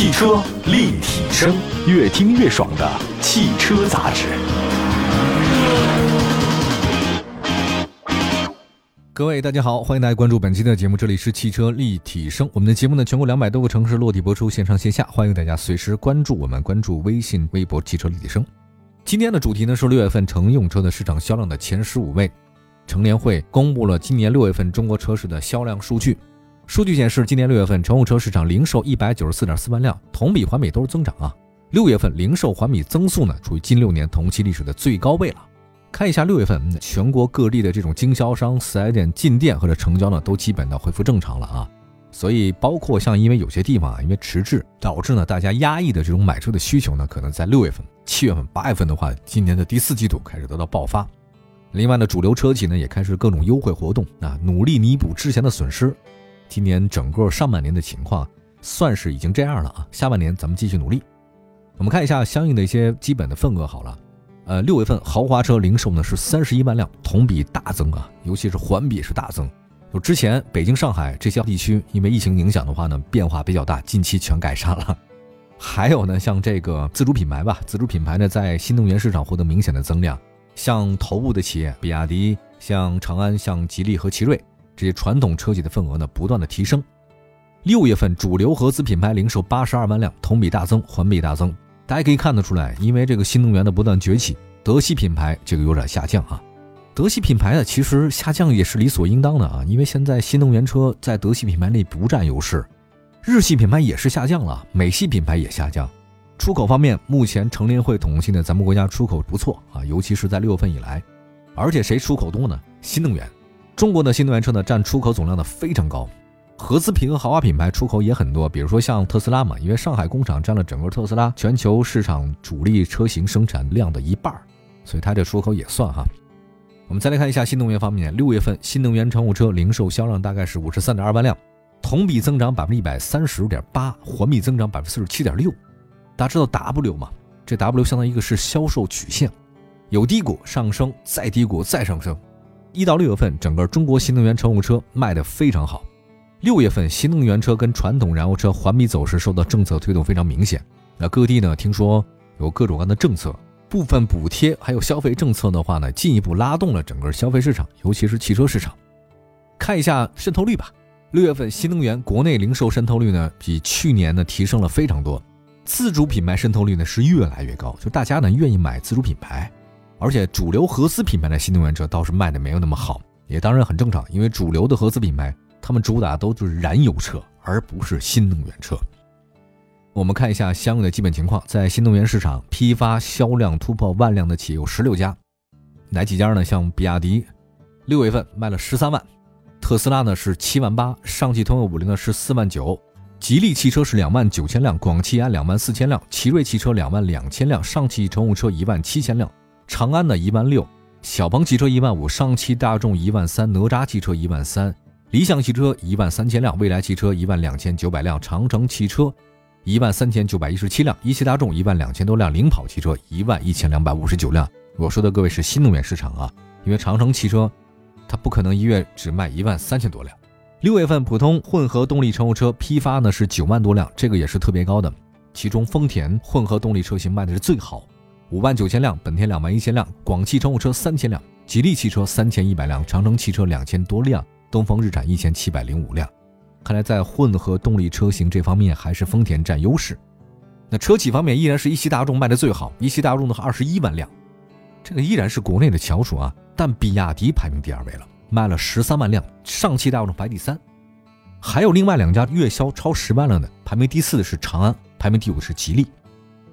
汽车立体声，越听越爽的汽车杂志。各位大家好，欢迎大家关注本期的节目，这里是汽车立体声。我们的节目呢，全国两百多个城市落地播出，线上线下，欢迎大家随时关注我们，关注微信、微博“汽车立体声”。今天的主题呢是六月份乘用车的市场销量的前十五位。乘联会公布了今年六月份中国车市的销量数据。数据显示，今年六月份乘用车市场零售一百九十四点四万辆，同比环比都是增长啊。六月份零售环比增速呢，处于近六年同期历史的最高位了。看一下六月份全国各地的这种经销商、四 S 店进店或者成交呢，都基本的恢复正常了啊。所以，包括像因为有些地方啊，因为迟滞导致呢大家压抑的这种买车的需求呢，可能在六月份、七月份、八月份的话，今年的第四季度开始得到爆发。另外呢，主流车企呢也开始各种优惠活动啊，努力弥补之前的损失。今年整个上半年的情况算是已经这样了啊，下半年咱们继续努力。我们看一下相应的一些基本的份额好了，呃，六月份豪华车零售呢是三十一万辆，同比大增啊，尤其是环比是大增。就之前北京、上海这些地区因为疫情影响的话呢，变化比较大，近期全改善了。还有呢，像这个自主品牌吧，自主品牌呢在新能源市场获得明显的增量，像头部的企业，比亚迪、像长安、像吉利和奇瑞。这些传统车企的份额呢，不断的提升。六月份主流合资品牌零售八十二万辆，同比大增，环比大增。大家可以看得出来，因为这个新能源的不断崛起，德系品牌这个有点下降啊。德系品牌呢，其实下降也是理所应当的啊，因为现在新能源车在德系品牌内不占优势。日系品牌也是下降了，美系品牌也下降。出口方面，目前成联会统计呢，咱们国家出口不错啊，尤其是在六月份以来，而且谁出口多呢？新能源。中国的新能源车呢，占出口总量的非常高，合资品和豪华品牌出口也很多。比如说像特斯拉嘛，因为上海工厂占了整个特斯拉全球市场主力车型生产量的一半所以它这出口也算哈。我们再来看一下新能源方面，六月份新能源乘用车零售销量大概是五十三点二万辆，同比增长百分之一百三十点八，环比增长百分之四十七点六。大家知道 W 吗？这 W 相当于一个是销售曲线，有低谷上升，再低谷再上升。一到六月份，整个中国新能源乘用车卖得非常好。六月份，新能源车跟传统燃油车环比走势受到政策推动非常明显。那各地呢，听说有各种各样的政策，部分补贴还有消费政策的话呢，进一步拉动了整个消费市场，尤其是汽车市场。看一下渗透率吧。六月份新能源国内零售渗透率呢，比去年呢提升了非常多。自主品牌渗透率呢是越来越高，就大家呢愿意买自主品牌。而且主流合资品牌的新能源车倒是卖的没有那么好，也当然很正常，因为主流的合资品牌他们主打都是燃油车，而不是新能源车。我们看一下相应的基本情况，在新能源市场批发销量突破万辆的企业有十六家，哪几家呢？像比亚迪，六月份卖了十三万；特斯拉呢是七万八；上汽通用五菱呢是四万九；吉利汽车是两万九千辆；广汽安两万四千辆；奇瑞汽车两万两千辆；上汽乘用车一万七千辆。长安的一万六，小鹏汽车一万五，上汽大众一万三，哪吒汽车一万三，理想汽车一万三千辆，蔚来汽车一万两千九百辆，长城汽车一万三千九百一十七辆，一汽大众一万两千多辆，领跑汽车一万一千两百五十九辆。我说的各位是新能源市场啊，因为长城汽车它不可能一月只卖一万三千多辆。六月份普通混合动力乘用车批发呢是九万多辆，这个也是特别高的，其中丰田混合动力车型卖的是最好。五万九千辆，本田两万一千辆，广汽乘用车三千辆，吉利汽车三千一百辆，长城汽车两千多辆，东风日产一千七百零五辆。看来在混合动力车型这方面，还是丰田占优势。那车企方面依然是一汽大众卖的最好，一汽大众的二十一万辆，这个依然是国内的翘楚啊。但比亚迪排名第二位了，卖了十三万辆，上汽大众排第三。还有另外两家月销超十万辆的，排名第四的是长安，排名第五的是吉利。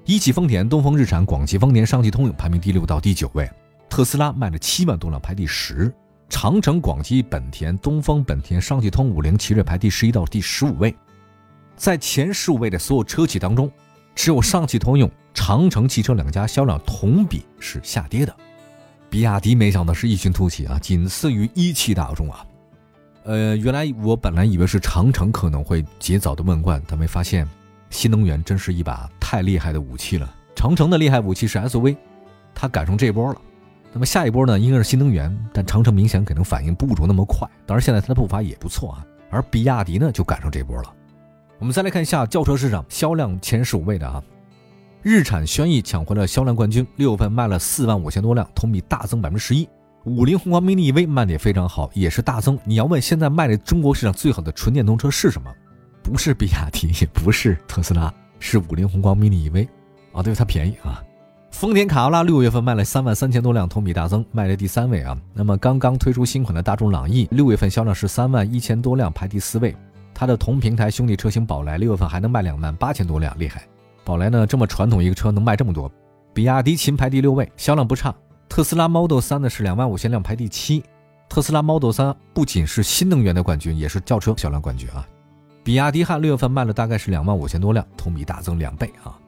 一汽丰田、东风日产、广汽丰田、上汽通用排名第六到第九位，特斯拉卖了七万多辆排第十，长城、广汽本田、东风本田、上汽通、五菱、奇瑞排第十一到第十五位，在前十五位的所有车企当中，只有上汽通用、长城汽车两家销量同比是下跌的，比亚迪没想到是异军突起啊，仅次于一汽大众啊，呃，原来我本来以为是长城可能会及早的问冠，但没发现。新能源真是一把太厉害的武器了。长城的厉害武器是 SUV，它赶上这波了。那么下一波呢，应该是新能源，但长城明显可能反应不如那么快。当然，现在它的步伐也不错啊。而比亚迪呢，就赶上这波了。我们再来看一下轿车市场销量前十五位的啊，日产轩逸抢回了销量冠军，六月份卖了四万五千多辆，同比大增百分之十一。五菱宏光 mini EV 卖的也非常好，也是大增。你要问现在卖的中国市场最好的纯电动车是什么？不是比亚迪，也不是特斯拉，是五菱宏光 mini EV。啊，对，它便宜啊。丰田卡罗拉六月份卖了三万三千多辆，同比大增，卖了第三位啊。那么刚刚推出新款的大众朗逸，六月份销量是三万一千多辆，排第四位。它的同平台兄弟车型宝来六月份还能卖两万八千多辆，厉害。宝来呢这么传统一个车能卖这么多。比亚迪秦排第六位，销量不差。特斯拉 Model 3呢是两万五千辆，排第七。特斯拉 Model 3不仅是新能源的冠军，也是轿车销量冠军啊。比亚迪汉六月份卖了大概是两万五千多辆，同比大增两倍啊。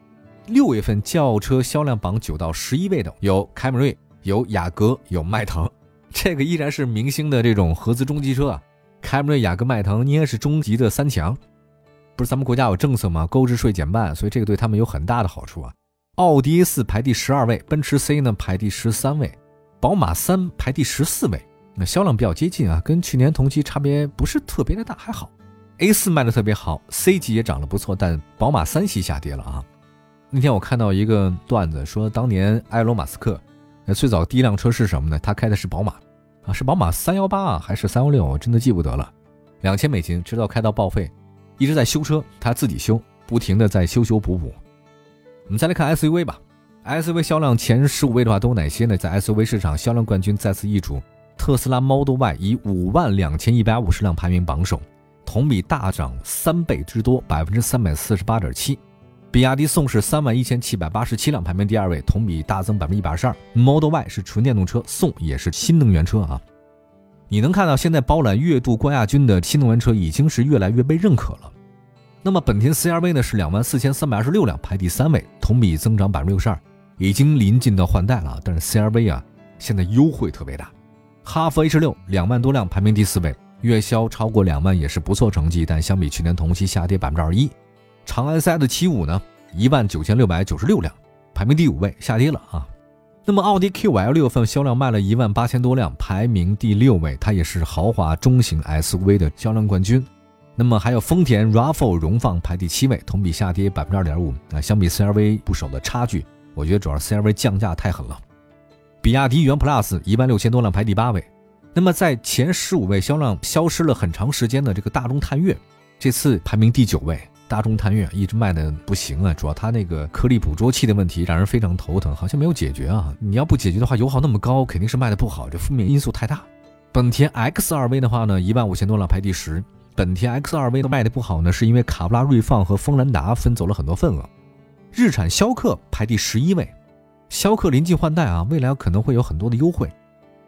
六月份轿车销量榜九到十一位的有凯美瑞、有雅阁、有迈腾，这个依然是明星的这种合资中级车啊。凯美瑞、雅阁、迈腾应该是中级的三强。不是咱们国家有政策吗？购置税减半，所以这个对他们有很大的好处啊。奥迪 A 四排第十二位，奔驰 C 呢排第十三位，宝马三排第十四位。那销量比较接近啊，跟去年同期差别不是特别的大，还好。A 四卖的特别好，C 级也涨得不错，但宝马三系下跌了啊。那天我看到一个段子，说当年埃隆·马斯克，那最早第一辆车是什么呢？他开的是宝马，啊，是宝马三幺八啊，还是三幺六？我真的记不得了。两千美金，直到开到报废，一直在修车，他自己修，不停的在修修补补。我们再来看 SUV 吧，SUV 销量前十五位的话都有哪些呢？在 SUV 市场，销量冠军再次易主，特斯拉 Model Y 以五万两千一百五十辆排名榜首，同比大涨三倍之多，百分之三百四十八点七。比亚迪宋是三万一千七百八十七辆，排名第二位，同比大增百分之一百二十二。Model Y 是纯电动车，宋也是新能源车啊。你能看到现在包揽月度冠亚军的新能源车已经是越来越被认可了。那么本田 CR-V 呢是两万四千三百二十六辆，排第三位，同比增长百分之六十二，已经临近到换代了。但是 CR-V 啊，现在优惠特别大。哈弗 H 六两万多辆，排名第四位，月销超过两万也是不错成绩，但相比去年同期下跌百分之二一。长安 CS 的七五呢，一万九千六百九十六辆，排名第五位，下跌了啊。那么奥迪 Q5L 六份销量卖了一万八千多辆，排名第六位，它也是豪华中型 SUV 的销量冠军。那么还有丰田 RAV4 荣放排第七位，同比下跌百分之二点五啊。相比 CRV 不少的差距，我觉得主要是 CRV 降价太狠了。比亚迪元 Plus 一万六千多辆排第八位。那么在前十五位销量消失了很长时间的这个大众探岳，这次排名第九位。大众探岳一直卖的不行啊，主要它那个颗粒捕捉器的问题让人非常头疼，好像没有解决啊。你要不解决的话，油耗那么高，肯定是卖的不好，这负面因素太大。本田 X2V 的话呢，一万五千多辆排第十。本田 X2V 卖的不好呢，是因为卡布拉锐放和锋兰达分走了很多份额。日产逍客排第十一位，逍客临近换代啊，未来可能会有很多的优惠。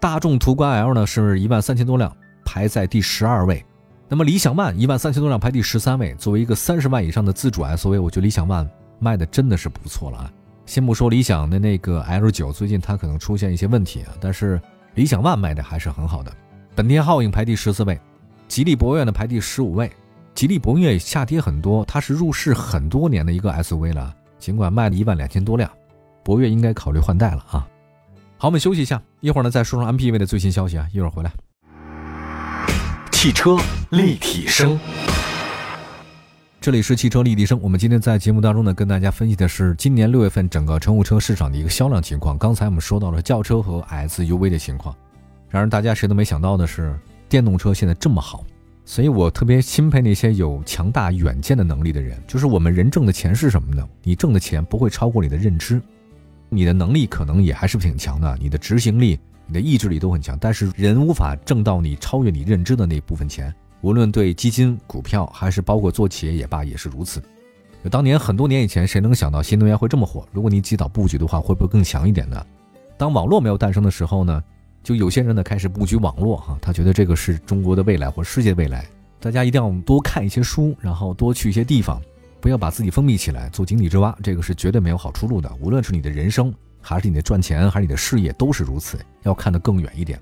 大众途观 L 呢是一万三千多辆，排在第十二位。那么理想 ONE 一万三千多辆排第十三位。作为一个三十万以上的自主 SUV，我觉得理想 ONE 卖的真的是不错了啊。先不说理想的那个 L 九，最近它可能出现一些问题啊，但是理想 ONE 卖的还是很好的。本田皓影排第十四位。吉利博越呢排第十五位，吉利博越下跌很多，它是入市很多年的一个 SUV 了，尽管卖了一万两千多辆，博越应该考虑换代了啊。好，我们休息一下，一会儿呢再说说 MPV 的最新消息啊，一会儿回来。汽车立体声，这里是汽车立体声。我们今天在节目当中呢，跟大家分析的是今年六月份整个乘用车市场的一个销量情况。刚才我们说到了轿车和 SUV 的情况，然而大家谁都没想到的是。电动车现在这么好，所以我特别钦佩那些有强大远见的能力的人。就是我们人挣的钱是什么呢？你挣的钱不会超过你的认知，你的能力可能也还是挺强的，你的执行力、你的意志力都很强。但是人无法挣到你超越你认知的那部分钱，无论对基金、股票，还是包括做企业也罢，也是如此。当年很多年以前，谁能想到新能源会这么火？如果你及早布局的话，会不会更强一点呢？当网络没有诞生的时候呢？就有些人呢开始布局网络哈，他觉得这个是中国的未来或世界未来。大家一定要多看一些书，然后多去一些地方，不要把自己封闭起来做井底之蛙，这个是绝对没有好出路的。无论是你的人生，还是你的赚钱，还是你的事业，都是如此。要看得更远一点。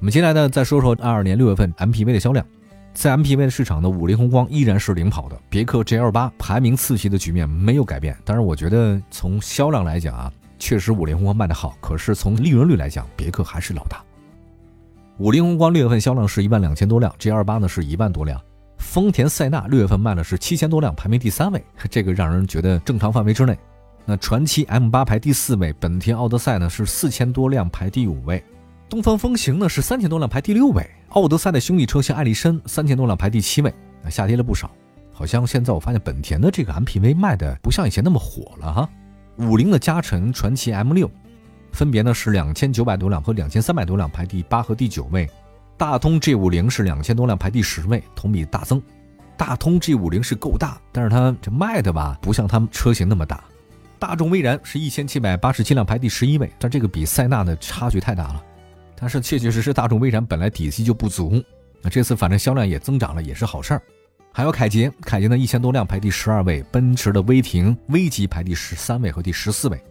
我们接下来呢再说说二二年六月份 MPV 的销量，在 MPV 的市场呢，五菱宏光依然是领跑的，别克 GL 八排名次席的局面没有改变。但是，我觉得从销量来讲啊。确实，五菱宏光卖的好，可是从利润率来讲，别克还是老大。五菱宏光六月份销量是一万两千多辆，GL 八呢是一万多辆，丰田塞纳六月份卖了是七千多辆，排名第三位，这个让人觉得正常范围之内。那传祺 M8 排第四位，本田奥德赛呢是四千多辆排第五位，东风风行呢是三千多辆排第六位，奥德赛的兄弟车型艾力绅三千多辆排第七位，下跌了不少。好像现在我发现本田的这个 MPV 卖的不像以前那么火了哈。五菱的嘉诚传祺 M6，分别呢是两千九百多辆和两千三百多辆排第八和第九位。大通 G50 是两千多辆排第十位，同比大增。大通 G50 是够大，但是它这卖的吧不像他们车型那么大。大众威然是一千七百八十七辆排第十一位，但这个比塞纳的差距太大了。但是确确实实大众威然本来底气就不足，那这次反正销量也增长了，也是好事儿。还有凯捷，凯捷的一千多辆排第十二位，奔驰的威霆 V 级排第十三位和第十四位。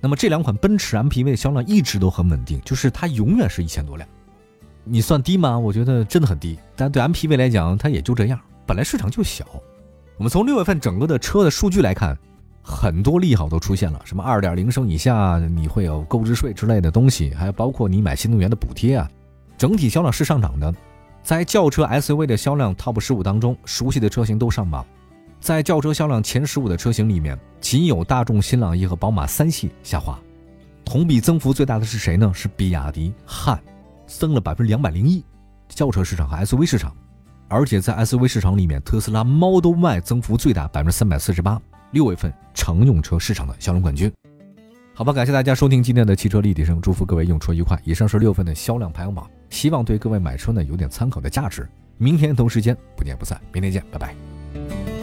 那么这两款奔驰 MPV 的销量一直都很稳定，就是它永远是一千多辆。你算低吗？我觉得真的很低。但对 MPV 来讲，它也就这样，本来市场就小。我们从六月份整个的车的数据来看，很多利好都出现了，什么二点零升以下你会有购置税之类的东西，还有包括你买新能源的补贴啊，整体销量是上涨的。在轿车 SUV 的销量 TOP 十五当中，熟悉的车型都上榜。在轿车销量前十五的车型里面，仅有大众新朗逸和宝马三系下滑。同比增幅最大的是谁呢？是比亚迪汉，增了百分之两百零一。轿车市场和 SUV 市场，而且在 SUV 市场里面，特斯拉 Model Y 增幅最大，百分之三百四十八，六月份乘用车市场的销量冠军。好吧，感谢大家收听今天的汽车立体声，祝福各位用车愉快。以上是六份的销量排行榜。希望对各位买车呢有点参考的价值。明天同时间不见不散，明天见，拜拜。